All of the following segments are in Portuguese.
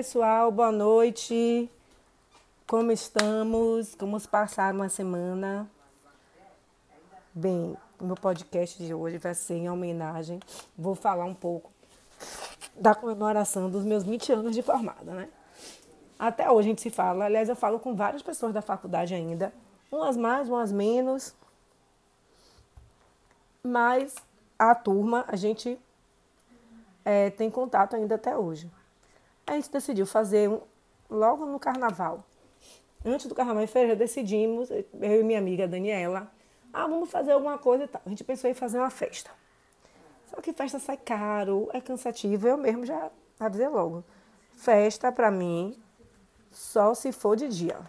pessoal, boa noite. Como estamos? Como passaram uma semana? Bem, o meu podcast de hoje vai ser em homenagem. Vou falar um pouco da comemoração dos meus 20 anos de formada, né? Até hoje a gente se fala, aliás, eu falo com várias pessoas da faculdade ainda, umas mais, umas menos. Mas a turma, a gente é, tem contato ainda até hoje. A gente decidiu fazer um, logo no carnaval. Antes do carnaval em fevereiro, decidimos, eu e minha amiga Daniela, ah, vamos fazer alguma coisa e tal. A gente pensou em fazer uma festa. Só que festa sai caro, é cansativo. Eu mesmo já avisei logo. Festa, para mim, só se for de dia.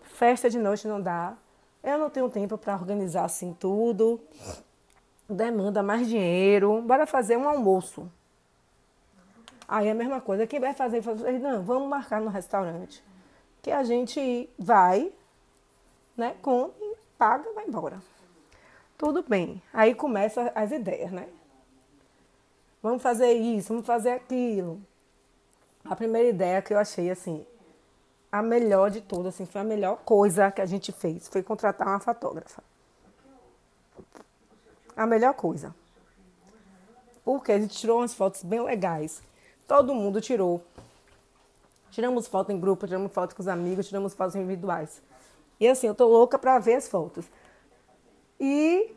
Festa de noite não dá. Eu não tenho tempo para organizar assim tudo. Demanda mais dinheiro. Bora fazer um almoço. Aí é a mesma coisa. Quem vai fazer, não, vamos marcar no restaurante. Que a gente vai, né, come, paga, vai embora. Tudo bem. Aí começam as ideias, né? Vamos fazer isso, vamos fazer aquilo. A primeira ideia que eu achei assim, a melhor de todas, assim, foi a melhor coisa que a gente fez, foi contratar uma fotógrafa. A melhor coisa. Porque a gente tirou umas fotos bem legais. Todo mundo tirou. Tiramos foto em grupo, tiramos foto com os amigos, tiramos fotos individuais. E assim, eu tô louca para ver as fotos. E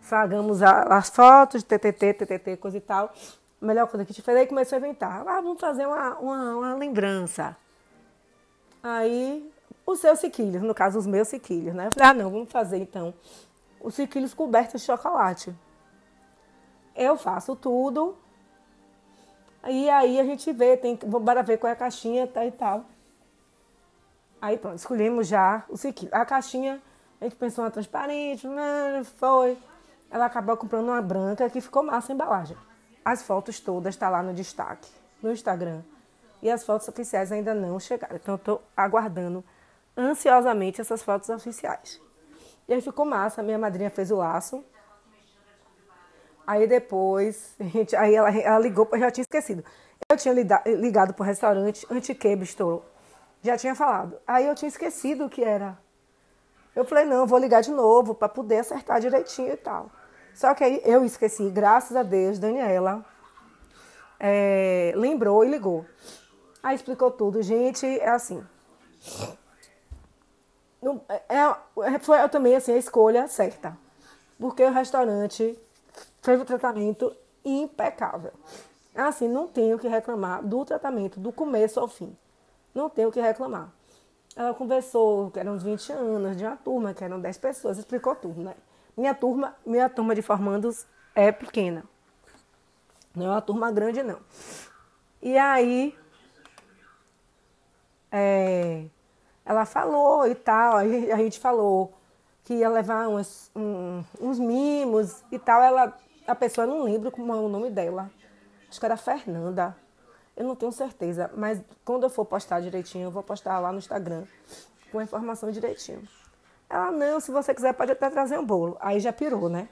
fragamos as fotos, TTT, TTT, coisa e tal. A melhor coisa que a gente fez, aí começou a inventar. Ah, vamos fazer uma, uma, uma lembrança. Aí, os seus sequilhos, no caso, os meus sequilhos, né? Falei, ah, não, vamos fazer então os sequilhos cobertos de chocolate. Eu faço tudo. E aí a gente vê, tem, bora ver qual é a caixinha tá, e tal. Aí pronto, escolhemos já o sequilho. A caixinha, a gente pensou uma transparente, né, foi. Ela acabou comprando uma branca que ficou massa a embalagem. As fotos todas estão tá lá no destaque, no Instagram. E as fotos oficiais ainda não chegaram. Então eu estou aguardando ansiosamente essas fotos oficiais. E aí ficou massa, minha madrinha fez o laço. Aí depois, gente, aí ela, ela ligou, eu já tinha esquecido. Eu tinha ligado para o restaurante Antique Bistro. Já tinha falado. Aí eu tinha esquecido o que era. Eu falei, não, vou ligar de novo para poder acertar direitinho e tal. Só que aí eu esqueci, graças a Deus, Daniela é, lembrou e ligou. Aí explicou tudo. Gente, é assim. É, é, foi também assim, a escolha certa. Porque o restaurante fez o tratamento impecável. Assim, não tenho que reclamar do tratamento, do começo ao fim. Não tenho que reclamar. Ela conversou, que eram uns 20 anos, de uma turma, que eram 10 pessoas, explicou tudo, né? Minha turma, minha turma de formandos é pequena. Não é uma turma grande, não. E aí, é, ela falou e tal, aí a gente falou que ia levar uns, um, uns mimos e tal. Ela, a pessoa, não lembro como é o nome dela. Acho que era Fernanda. Eu não tenho certeza, mas quando eu for postar direitinho, eu vou postar lá no Instagram com a informação direitinho. Ela, não, se você quiser, pode até trazer um bolo. Aí já pirou, né?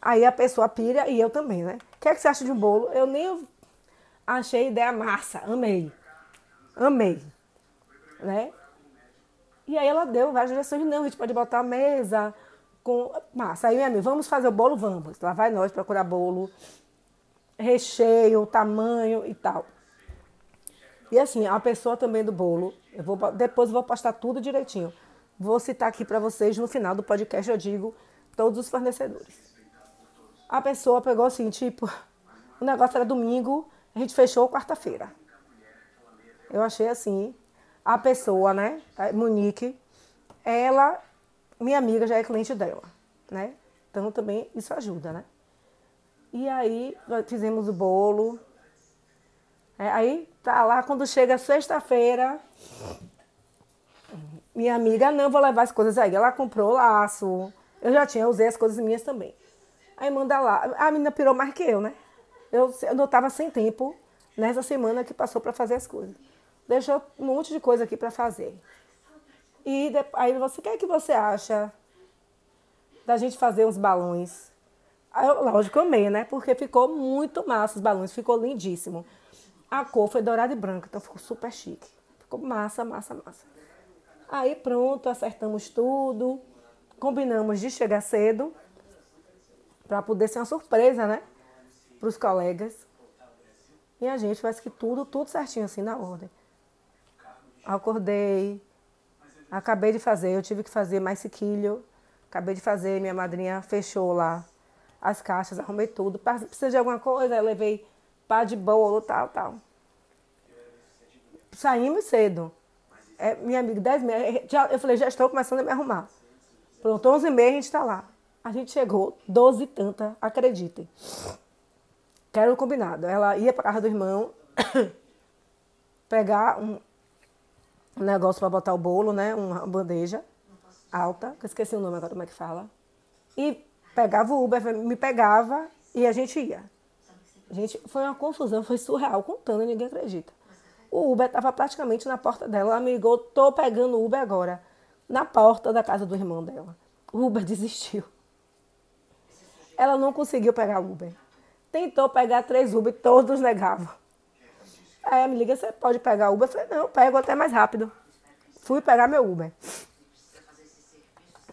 Aí a pessoa pira e eu também, né? O que, é que você acha de um bolo? Eu nem achei ideia massa, amei. Amei. Né? E aí ela deu várias direções, não, a gente pode botar a mesa com massa. Aí, minha amiga, vamos fazer o bolo? Vamos. Lá vai nós procurar bolo recheio, tamanho e tal. E assim, a pessoa também do bolo, eu vou, depois eu vou postar tudo direitinho. Vou citar aqui para vocês no final do podcast, eu digo todos os fornecedores. A pessoa pegou assim, tipo, o negócio era domingo, a gente fechou quarta-feira. Eu achei assim, a pessoa, né, Monique, ela, minha amiga, já é cliente dela, né? Então também isso ajuda, né? E aí fizemos o bolo. É, aí tá lá, quando chega sexta-feira, minha amiga, não, vou levar as coisas aí. Ela comprou laço. Eu já tinha, usei as coisas minhas também. Aí manda lá. A menina pirou mais que eu, né? Eu, eu não tava sem tempo nessa semana que passou para fazer as coisas. Deixou um monte de coisa aqui para fazer. E aí você, o que é que você acha da gente fazer uns balões eu, lógico, amei, né? Porque ficou muito massa os balões, ficou lindíssimo. A cor foi dourada e branca, então ficou super chique. Ficou massa, massa, massa. Aí pronto, acertamos tudo. Combinamos de chegar cedo para poder ser uma surpresa, né? Para os colegas. E a gente faz que tudo, tudo certinho, assim, na ordem. Acordei, acabei de fazer, eu tive que fazer mais sequilho. Acabei de fazer, minha madrinha fechou lá as caixas, arrumei tudo. Precisa de alguma coisa, eu levei pá de bolo, tal, tal. Saímos cedo. É, minha amiga, 10 meia, já, eu falei, já estou começando a me arrumar. Pronto, 11 e meia a gente está lá. A gente chegou 12 e tanta, acreditem. Quero um combinado. Ela ia para casa do irmão pegar um, um negócio para botar o bolo, né? Uma bandeja alta, que eu esqueci o nome agora, como é que fala. E pegava o Uber, me pegava e a gente ia. Gente, foi uma confusão, foi surreal, contando, ninguém acredita. O Uber estava praticamente na porta dela. Ela me ligou, tô pegando o Uber agora. Na porta da casa do irmão dela. O Uber desistiu. Ela não conseguiu pegar o Uber. Tentou pegar três Uber, todos negavam. Aí ela me liga, você pode pegar o Uber? Eu falei, não, eu pego até mais rápido. Fui pegar meu Uber.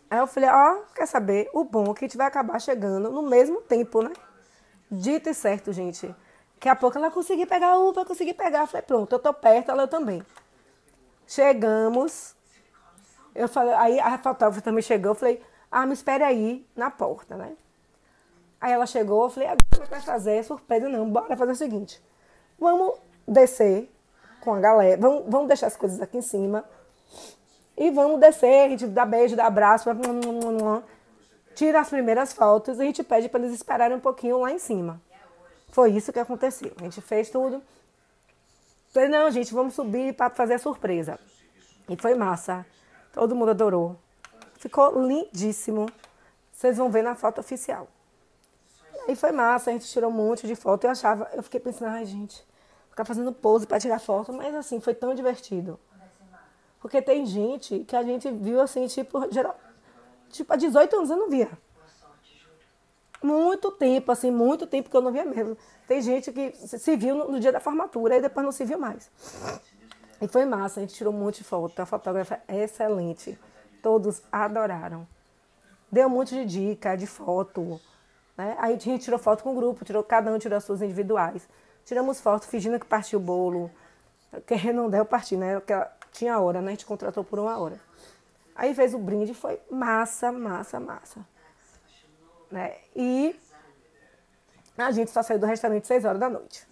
Aí eu falei, ó, oh, quer saber? O bom é que a gente vai acabar chegando no mesmo tempo, né? Dito e certo, gente. Daqui a pouco ela conseguiu pegar o Uber, consegui pegar. Eu falei, pronto, eu tô perto, ela também. Chegamos. Eu falei, aí a fotógrafa também chegou, eu falei, ah, me espere aí na porta, né? Aí ela chegou, eu falei, agora é que vai fazer? Surpresa, não, bora fazer o seguinte. Vamos descer com a galera, vamos, vamos deixar as coisas aqui em cima e vamos descer, a gente dá beijo, dá abraço, tira as primeiras fotos e a gente pede para eles esperarem um pouquinho lá em cima. Foi isso que aconteceu. A gente fez tudo. Falei, não, gente, vamos subir para fazer a surpresa. E foi massa. Todo mundo adorou. Ficou lindíssimo. Vocês vão ver na foto oficial. E foi massa, a gente tirou um monte de foto. Eu achava, eu fiquei pensando, ai, gente, ficar fazendo pose para tirar foto, mas assim, foi tão divertido. Porque tem gente que a gente viu assim, tipo, geral, tipo, há 18 anos eu não via. Muito tempo, assim, muito tempo que eu não via mesmo. Tem gente que se viu no, dia da formatura e depois não se viu mais. E foi massa, a gente tirou um monte de foto. A fotógrafa é excelente. Todos adoraram. Deu um monte de dica, de foto. Né? Aí a gente tirou foto com o grupo, tirou, cada um tirou as suas individuais. Tiramos foto fingindo que partiu o bolo. Que não deu partir, né? Porque tinha hora, né? A gente contratou por uma hora. Aí fez o brinde, foi massa, massa, massa. Né? E a gente só saiu do restaurante seis horas da noite.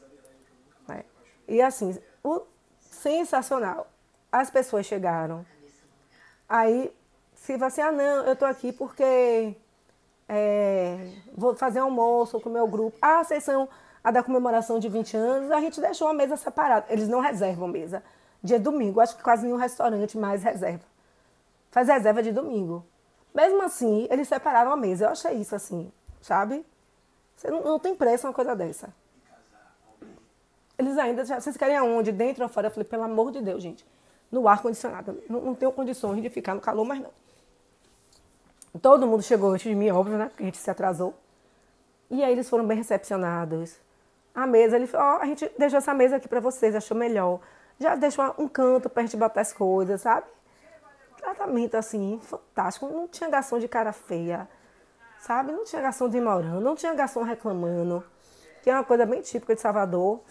Né? E assim, o sensacional. As pessoas chegaram. Aí se vai assim, ah não, eu tô aqui porque é, vou fazer almoço com o meu grupo. Ah, vocês são a da comemoração de 20 anos, a gente deixou a mesa separada. Eles não reservam mesa dia domingo. Acho que quase nenhum restaurante mais reserva. Faz reserva de domingo. Mesmo assim, eles separaram a mesa. Eu achei isso assim, sabe? Você não, não tem preço uma coisa dessa. Eles ainda, vocês querem aonde? Dentro ou fora? Eu falei, pelo amor de Deus, gente. No ar-condicionado. Não, não tenho condições de ficar no calor, mas não. Todo mundo chegou antes de mim, óbvio, né? Porque a gente se atrasou. E aí eles foram bem recepcionados. A mesa, ele falou, oh, a gente deixou essa mesa aqui para vocês, achou melhor já deixou um canto para a gente botar as coisas, sabe? Tratamento assim, fantástico. Não tinha garçom de cara feia, sabe? Não tinha garçom demorando, não tinha garçom reclamando. Que é uma coisa bem típica de Salvador.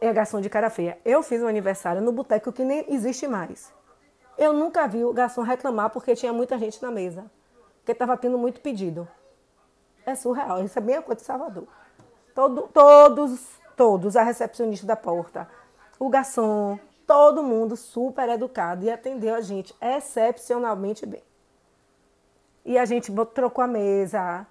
É garçom de cara feia. Eu fiz um aniversário no boteco que nem existe mais. Eu nunca vi o garçom reclamar porque tinha muita gente na mesa. Porque estava tendo muito pedido. É surreal. Isso é bem a coisa de Salvador. Todo, todos, todos, a recepcionista da porta, o garçom, todo mundo super educado e atendeu a gente excepcionalmente bem. E a gente trocou a mesa.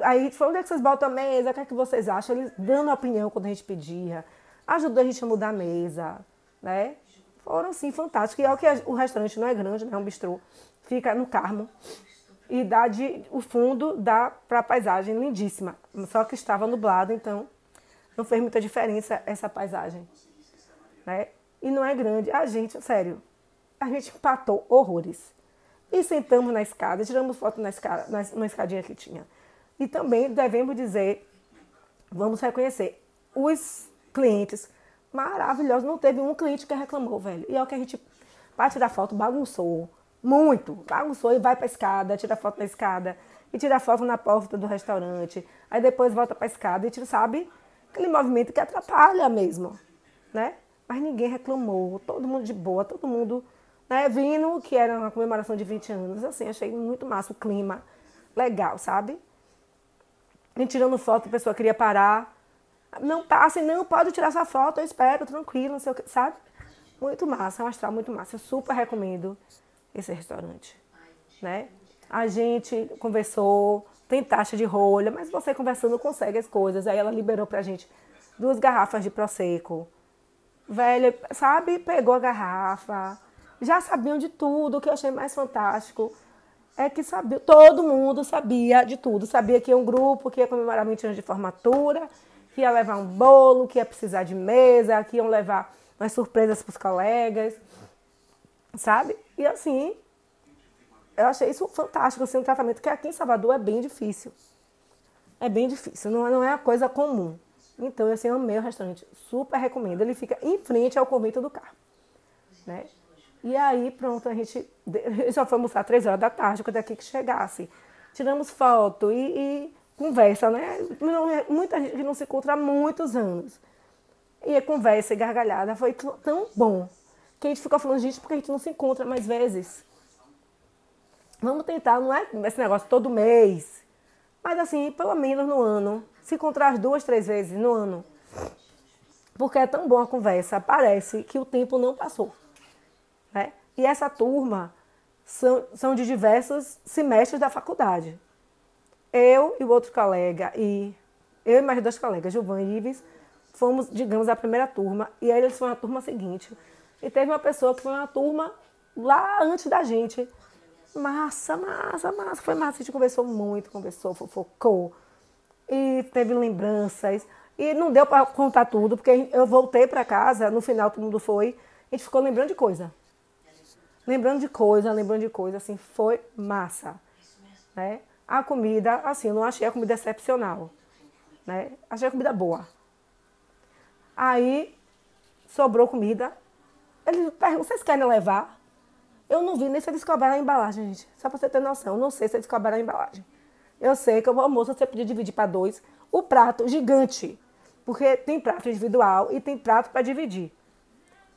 Aí a gente falou, onde é que vocês botam a mesa? O que é que vocês acham? Eles dando opinião quando a gente pedia. Ajudou a gente a mudar a mesa, né? Foram, sim, fantásticos. E é o que o restaurante não é grande, né? É um bistrô. Fica no Carmo. E dá de, o fundo dá para a paisagem lindíssima. Só que estava nublado, então não fez muita diferença essa paisagem né? E não é grande. A gente, sério, a gente empatou horrores. E sentamos na escada, tiramos foto na, escada, na, na escadinha que tinha. E também devemos dizer, vamos reconhecer, os clientes maravilhosos. Não teve um cliente que reclamou, velho. E é o que a gente, para tirar foto, bagunçou. Muito. Bagunçou e vai pra escada, tira foto na escada. E tira foto na porta do restaurante. Aí depois volta pra escada e tira, sabe? Aquele movimento que atrapalha mesmo, né? Mas ninguém reclamou. Todo mundo de boa, todo mundo né, vindo, que era uma comemoração de 20 anos. Assim, achei muito massa o clima. Legal, sabe? E tirando foto, a pessoa queria parar. Não passe, não, pode tirar essa foto, eu espero, tranquilo, não sei o que, sabe? Muito massa, é um astral muito massa. Eu super recomendo esse restaurante, né? A gente conversou, tem taxa de rolha, mas você conversando consegue as coisas. Aí ela liberou pra gente duas garrafas de Prosecco. Velha, sabe? Pegou a garrafa. Já sabiam de tudo, o que eu achei mais fantástico é que sabia, todo mundo sabia de tudo. Sabia que ia um grupo que ia comemorar 20 anos de formatura, que ia levar um bolo, que ia precisar de mesa, que iam levar umas surpresas para os colegas, sabe? E assim, eu achei isso fantástico, assim, um tratamento que aqui em Salvador é bem difícil. É bem difícil, não, não é a coisa comum. Então, eu assim, amei o restaurante, super recomendo. Ele fica em frente ao convento do carro, né? E aí, pronto, a gente já foi almoçar três horas da tarde, quando aqui que chegasse. Tiramos foto e, e conversa, né? muita gente que não se encontra há muitos anos. E a conversa e gargalhada foi tão bom que a gente ficou falando, gente, porque a gente não se encontra mais vezes. Vamos tentar, não é esse negócio todo mês, mas assim, pelo menos no ano. Se encontrar duas, três vezes no ano. Porque é tão boa a conversa, parece que o tempo não passou. Né? E essa turma são, são de diversos semestres da faculdade. Eu e o outro colega, e eu e mais dois colegas, Gilvan e Ives, fomos, digamos, a primeira turma, e aí eles foram a turma seguinte. E teve uma pessoa que foi uma turma lá antes da gente. Massa, massa, massa. Foi massa. A gente conversou muito, conversou, fofocou. E teve lembranças. E não deu para contar tudo, porque eu voltei para casa, no final todo mundo foi. A gente ficou lembrando de coisa lembrando de coisa, lembrando de coisa, assim, foi massa, né? A comida, assim, eu não achei a comida excepcional, né? Achei a comida boa. Aí, sobrou comida. Eles perguntam, vocês querem levar? Eu não vi nem se eles cobraram a embalagem, gente. Só pra você ter noção, eu não sei se eles cobraram a embalagem. Eu sei que o almoço você podia dividir para dois. O prato gigante, porque tem prato individual e tem prato para dividir.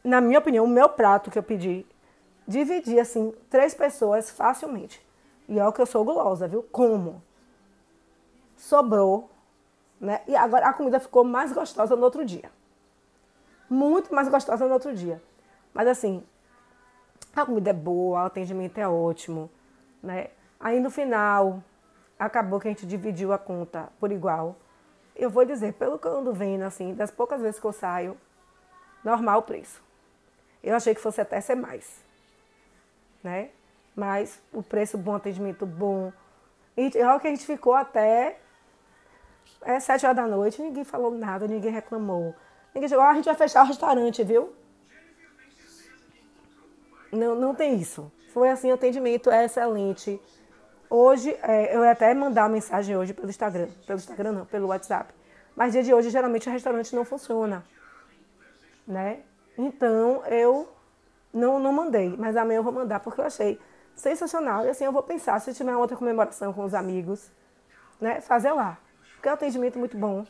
Na minha opinião, o meu prato que eu pedi dividir assim três pessoas facilmente. E é o que eu sou gulosa, viu? Como? Sobrou, né? E agora a comida ficou mais gostosa no outro dia. Muito mais gostosa no outro dia. Mas assim, a comida é boa, o atendimento é ótimo, né? Aí no final, acabou que a gente dividiu a conta por igual. Eu vou dizer, pelo que eu ando vendo, assim, das poucas vezes que eu saio, normal o preço. Eu achei que fosse até ser mais né? Mas o preço bom, atendimento bom. E olha que a gente ficou até é, sete horas da noite, ninguém falou nada, ninguém reclamou. Ninguém chegou, ah, a gente vai fechar o restaurante, viu? Não, não tem isso. Foi assim, atendimento é excelente. Hoje, é, eu até mandar mensagem hoje pelo Instagram. Pelo Instagram não, pelo WhatsApp. Mas dia de hoje, geralmente, o restaurante não funciona. Né? Então, eu não, não mandei, mas amanhã eu vou mandar porque eu achei sensacional. E assim eu vou pensar, se tiver outra comemoração com os amigos, né, fazer lá. Porque é um atendimento muito bom.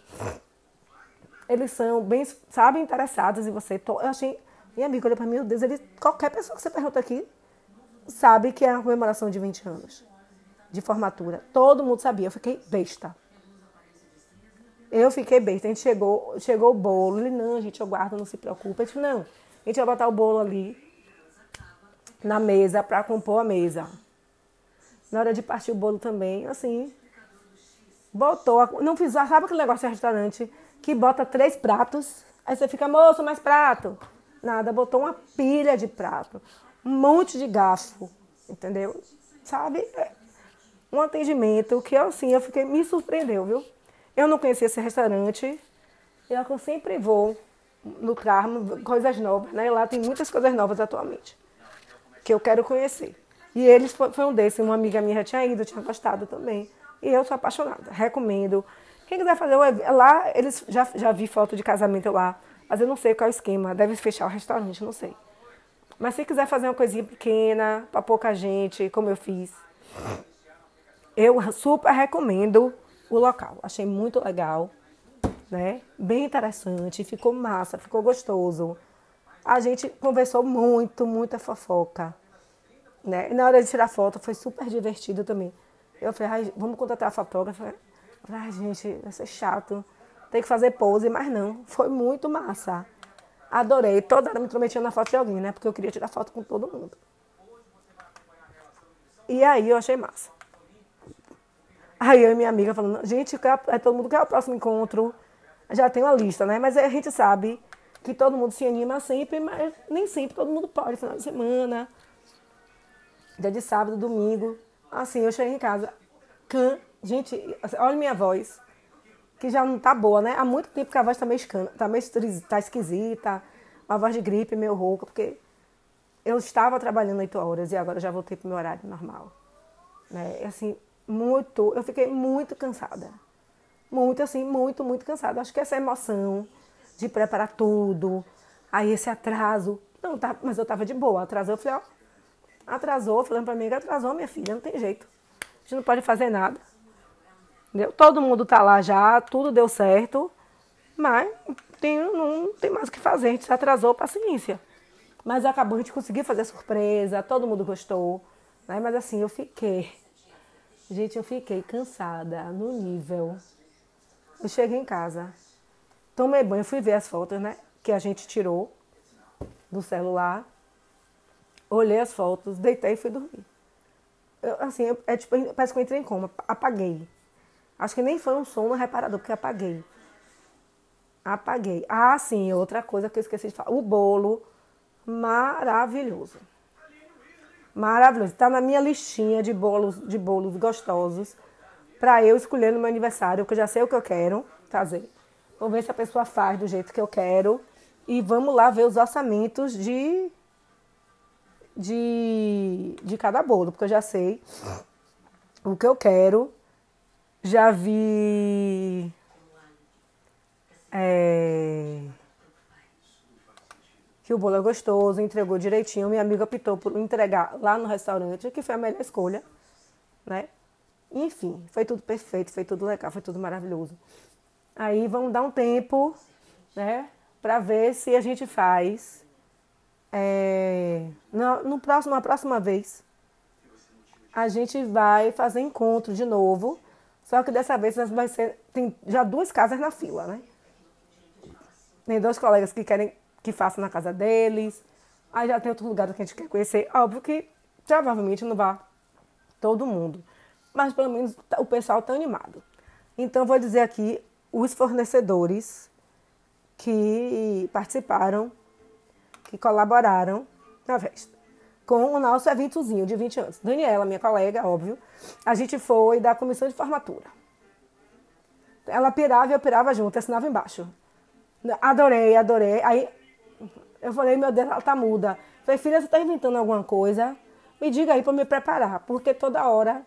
Eles são bem, sabe, interessados em você. Eu achei, minha amiga olha para mim, meu Deus, ele, qualquer pessoa que você pergunta aqui sabe que é uma comemoração de 20 anos de formatura. Todo mundo sabia, eu fiquei besta. Eu fiquei besta. A gente chegou, chegou o bolo. Ele, não, gente, eu guardo, não se preocupe. A gente, não, a gente vai botar o bolo ali na mesa para compor a mesa. Na hora de partir o bolo também, assim, botou, a, não fiz, sabe aquele negócio de restaurante que bota três pratos, aí você fica, moço, mais prato. Nada, botou uma pilha de prato, um monte de garfo, entendeu? Sabe? É um atendimento que assim, eu fiquei, me surpreendeu, viu? Eu não conhecia esse restaurante, eu sempre vou no Carmo, coisas novas, né? Lá tem muitas coisas novas atualmente que eu quero conhecer. E eles foi, um desses, uma amiga minha já tinha ido, tinha gostado também. E eu sou apaixonada, recomendo. Quem quiser fazer lá, eles já, já vi foto de casamento lá, mas eu não sei qual é o esquema. Deve fechar o restaurante, não sei. Mas se quiser fazer uma coisinha pequena, para pouca gente, como eu fiz, eu super recomendo o local. Achei muito legal, né? Bem interessante, ficou massa, ficou gostoso. A gente conversou muito, muita fofoca. Né? E na hora de tirar foto foi super divertido também. Eu falei, vamos contratar a fotógrafa. Ai, gente, vai ser chato. Tem que fazer pose, mas não. Foi muito massa. Adorei. Toda hora me intrometia na foto de alguém, né? Porque eu queria tirar foto com todo mundo. E aí eu achei massa. Aí eu e minha amiga falando, gente, é todo mundo quer o próximo encontro. Já tem uma lista, né? Mas a gente sabe que todo mundo se anima sempre, mas nem sempre todo mundo pode. Final de semana, dia de sábado, domingo. Assim, eu cheguei em casa. Can... Gente, olha minha voz que já não tá boa, né? Há muito tempo que a voz tá meio, escana, tá meio tá esquisita, uma voz de gripe meio rouca, porque eu estava trabalhando oito horas e agora já voltei pro meu horário normal. Né? Assim, muito, eu fiquei muito cansada. Muito, assim, muito, muito cansada. Acho que essa emoção de preparar tudo, aí esse atraso, não, tá, mas eu tava de boa, atrasou, eu falei, ó, atrasou, falando pra mim atrasou, minha filha, não tem jeito. A gente não pode fazer nada. Entendeu? Todo mundo tá lá já, tudo deu certo, mas tem, não tem mais o que fazer, a gente se atrasou, paciência. Mas acabou, a gente conseguiu fazer surpresa, todo mundo gostou. Né? Mas assim, eu fiquei. Gente, eu fiquei cansada no nível. Eu cheguei em casa, tomei banho, fui ver as fotos, né? Que a gente tirou do celular. Olhei as fotos, deitei e fui dormir. Eu, assim, é tipo, parece que eu entrei em coma, apaguei. Acho que nem foi um sono reparador, porque apaguei. Apaguei. Ah, sim, outra coisa que eu esqueci de falar. O bolo, maravilhoso. Maravilhoso. Está na minha listinha de bolos, de bolos gostosos para eu escolher no meu aniversário, que eu já sei o que eu quero fazer. Vou ver se a pessoa faz do jeito que eu quero. E vamos lá ver os orçamentos de, de, de cada bolo, porque eu já sei o que eu quero já vi. É, que o bolo é gostoso, entregou direitinho. Minha amiga optou por entregar lá no restaurante, que foi a melhor escolha, né? Enfim, foi tudo perfeito, foi tudo legal, foi tudo maravilhoso. Aí vamos dar um tempo, né, para ver se a gente faz é, no, no próximo, na próxima vez. A gente vai fazer encontro de novo só que dessa vez vai ser. Tem já duas casas na fila, né? Tem dois colegas que querem que faça na casa deles. Aí já tem outro lugar que a gente quer conhecer. Óbvio que provavelmente não vai todo mundo. Mas pelo menos o pessoal está animado. Então vou dizer aqui os fornecedores que participaram, que colaboraram na festa com o nosso eventozinho de 20 anos. Daniela, minha colega, óbvio, a gente foi da comissão de formatura. Ela pirava e eu pirava junto, assinava embaixo. Adorei, adorei. Aí eu falei, meu Deus, ela tá muda. Falei, filha, você tá inventando alguma coisa? Me diga aí para me preparar, porque toda hora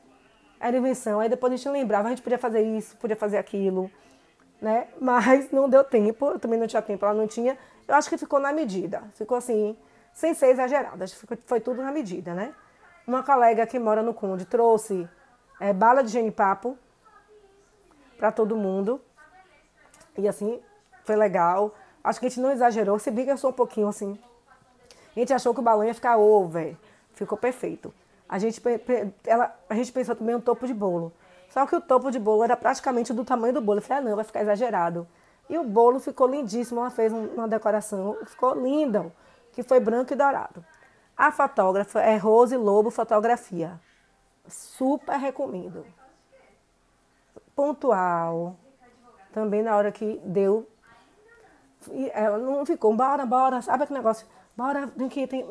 era invenção. Aí depois a gente lembrava, a gente podia fazer isso, podia fazer aquilo, né? Mas não deu tempo, eu também não tinha tempo, ela não tinha. Eu acho que ficou na medida. Ficou assim, sem ser exagerada, foi tudo na medida, né? Uma colega que mora no Conde trouxe é, bala de genipapo para todo mundo. E assim, foi legal. Acho que a gente não exagerou, se bem que eu sou um pouquinho assim. A gente achou que o balão ia ficar over. Ficou perfeito. A gente, ela, a gente pensou também um topo de bolo. Só que o topo de bolo era praticamente do tamanho do bolo. Eu falei, ah, não, vai ficar exagerado. E o bolo ficou lindíssimo. Ela fez uma decoração, ficou linda que foi branco e dourado. A fotógrafa é Rose Lobo Fotografia. Super recomendo. Pontual. Também na hora que deu. Ela não ficou, bora, bora, sabe aquele negócio? Bora, tem que tem.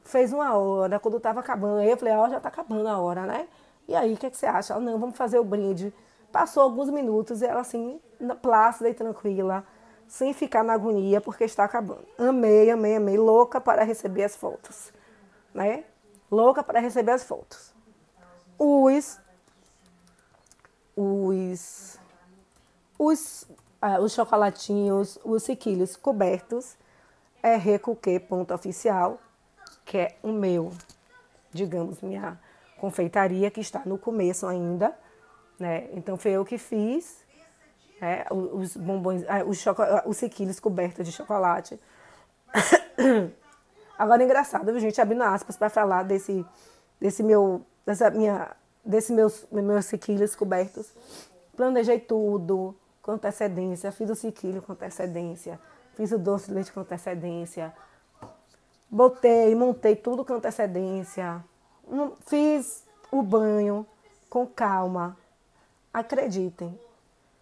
Fez uma hora, quando estava acabando. Aí eu falei, ó, oh, já está acabando a hora, né? E aí, o que, que você acha? Ela, não, vamos fazer o brinde. Passou alguns minutos e ela assim, plácida e tranquila sem ficar na agonia porque está acabando. Amei, amei, amei, louca para receber as fotos, né? Louca para receber as fotos. Os os Os, ah, os chocolatinhos, os sequilhos cobertos é recuque.oficial, que é o meu, digamos, minha confeitaria que está no começo ainda, né? Então foi eu que fiz, né? Os bombons, ah, os, os sequilhos cobertos de chocolate. Agora é engraçado, a gente abrindo aspas para falar desse, desse meu, dessa minha, desse meus, meus sequilhos cobertos. Planejei tudo com antecedência, fiz o sequilho com antecedência, fiz o doce de leite com antecedência, botei, montei tudo com antecedência, fiz o banho com calma. Acreditem,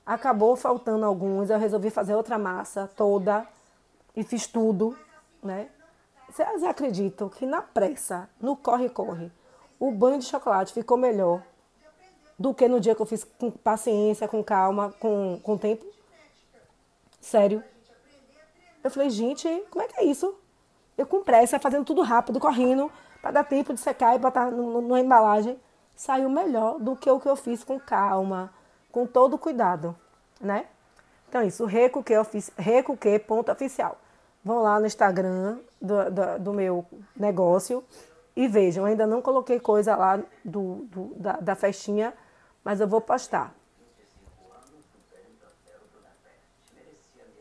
acabou faltando alguns, eu resolvi fazer outra massa toda e fiz tudo, né? Vocês acreditam que na pressa, no corre-corre, o banho de chocolate ficou melhor do que no dia que eu fiz com paciência, com calma, com, com tempo? Sério. Eu falei, gente, como é que é isso? Eu com pressa, fazendo tudo rápido, correndo, para dar tempo de secar e botar numa embalagem. Saiu melhor do que o que eu fiz com calma, com todo cuidado, né? Então, isso, recuque.oficial. Vão lá no Instagram do, do, do, meu negócio e vejam. Ainda não coloquei coisa lá do, do da, da festinha, mas eu vou postar.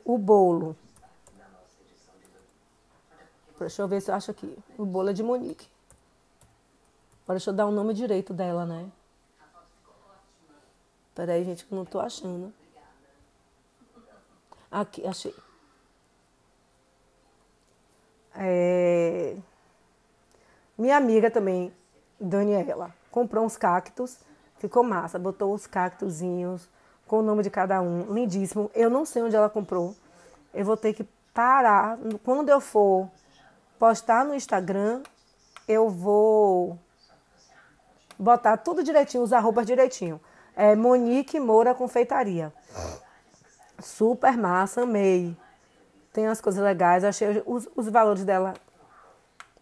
O bolo. Deixa eu ver se eu acho aqui. O bolo é de Monique. Agora deixa eu dar o nome direito dela, né? Peraí, gente, que eu não tô achando. Aqui, achei. É... Minha amiga também, Daniela, comprou uns cactos, ficou massa, botou os cactozinhos com o nome de cada um, lindíssimo. Eu não sei onde ela comprou. Eu vou ter que parar. Quando eu for postar no Instagram, eu vou botar tudo direitinho, os arrobas direitinho. É Monique Moura Confeitaria. Super massa, amei. Tem as coisas legais, achei os, os valores dela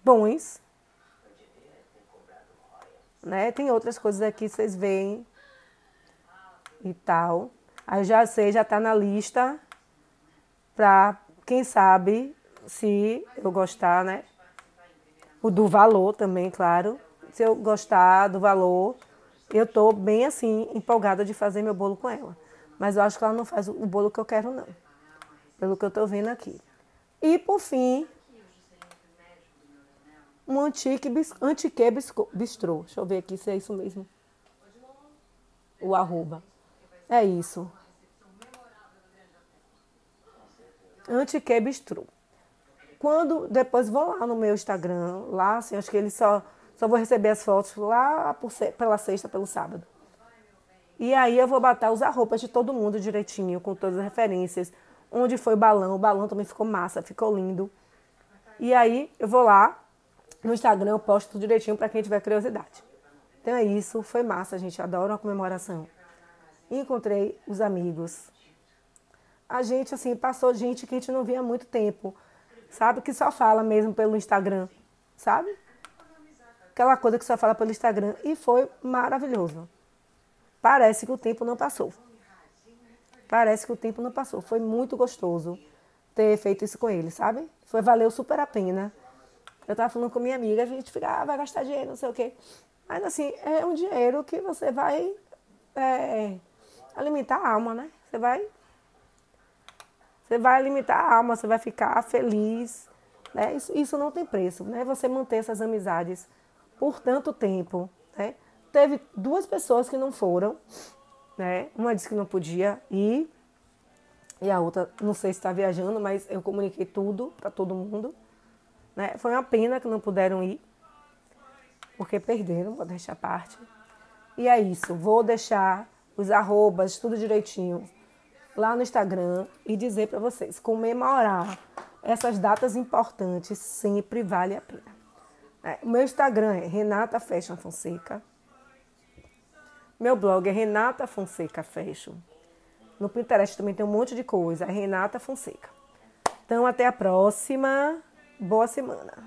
bons. Né? Tem outras coisas aqui vocês veem e tal. Aí já sei, já tá na lista para quem sabe se eu gostar, né? O do valor também, claro. Se eu gostar do valor, eu tô bem assim empolgada de fazer meu bolo com ela. Mas eu acho que ela não faz o bolo que eu quero não pelo que eu estou vendo aqui. E, por fim, um antique, antique bistrô. Deixa eu ver aqui se é isso mesmo. O arroba. É isso. Antique bistrô. Quando depois vão lá no meu Instagram, lá assim, acho que ele só só vou receber as fotos lá por, pela sexta, pelo sábado. E aí eu vou botar os arropas de todo mundo direitinho, com todas as referências, onde foi o balão. O balão também ficou massa, ficou lindo. E aí eu vou lá no Instagram, eu posto tudo direitinho para quem tiver curiosidade. Então é isso, foi massa, gente adora uma comemoração. Encontrei os amigos. A gente, assim, passou gente que a gente não via há muito tempo, sabe? Que só fala mesmo pelo Instagram, sabe? Aquela coisa que só fala pelo Instagram. E foi maravilhoso. Parece que o tempo não passou. Parece que o tempo não passou. Foi muito gostoso ter feito isso com ele, sabe? Foi valeu super a pena. Eu tava falando com minha amiga, a gente fica, ah, vai gastar dinheiro, não sei o quê. Mas assim, é um dinheiro que você vai é, alimentar a alma, né? Você vai. Você vai alimentar a alma, você vai ficar feliz. Né? Isso, isso não tem preço, né? Você manter essas amizades por tanto tempo. Né? Teve duas pessoas que não foram, né? Uma disse que não podia ir e a outra não sei se está viajando, mas eu comuniquei tudo para todo mundo. Né? Foi uma pena que não puderam ir, porque perderam, vou deixar parte. E é isso, vou deixar os arrobas, tudo direitinho, lá no Instagram e dizer para vocês, comemorar essas datas importantes sempre vale a pena. É, o meu Instagram é Renata Fashion Fonseca. Meu blog é Renata Fonseca Fashion. No Pinterest também tem um monte de coisa, é Renata Fonseca. Então, até a próxima. Boa semana.